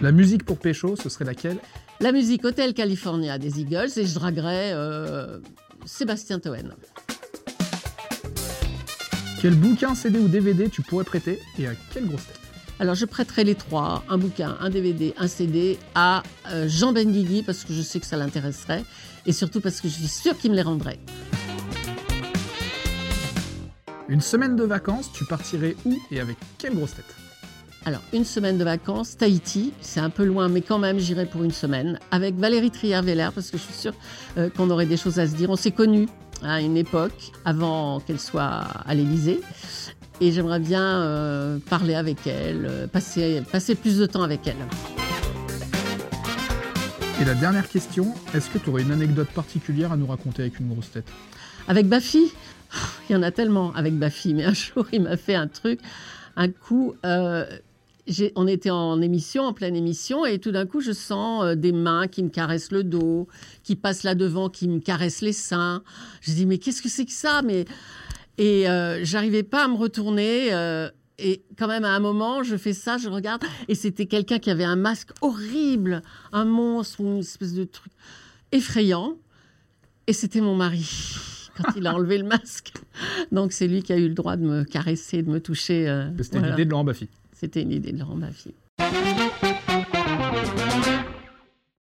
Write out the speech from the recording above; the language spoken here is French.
La musique pour Pécho, ce serait laquelle? La musique Hotel California des Eagles et je draguerais euh, Sébastien Toen. Quel bouquin, CD ou DVD tu pourrais prêter et à quelle grosse tête? Alors je prêterai les trois, un bouquin, un DVD, un CD à euh, Jean Benguigui parce que je sais que ça l'intéresserait et surtout parce que je suis sûre qu'il me les rendrait. Une semaine de vacances, tu partirais où et avec quelle grosse tête? Alors, une semaine de vacances, Tahiti, c'est un peu loin, mais quand même, j'irai pour une semaine, avec Valérie Trier-Veller, parce que je suis sûre euh, qu'on aurait des choses à se dire. On s'est connus à une époque, avant qu'elle soit à l'Élysée, et j'aimerais bien euh, parler avec elle, euh, passer, passer plus de temps avec elle. Et la dernière question, est-ce que tu aurais une anecdote particulière à nous raconter avec une grosse tête? Avec Bafi, il y en a tellement avec Bafi, mais un jour, il m'a fait un truc, un coup. euh, on était en émission, en pleine émission, et tout d'un coup, je sens euh, des mains qui me caressent le dos, qui passent là devant, qui me caressent les seins. Je dis, mais qu'est-ce que c'est que ça? Mais et euh, j'arrivais pas à me retourner. euh, et quand même, à un moment, je fais ça, je regarde, et c'était quelqu'un qui avait un masque horrible, un monstre, une espèce de truc effrayant. Et c'était mon mari quand il a enlevé le masque. Donc c'est lui qui a eu le droit de me caresser, de me toucher. euh, C'était voilà. l'idée de Laurent Baffy. C'était une idée de Laurent Baffy.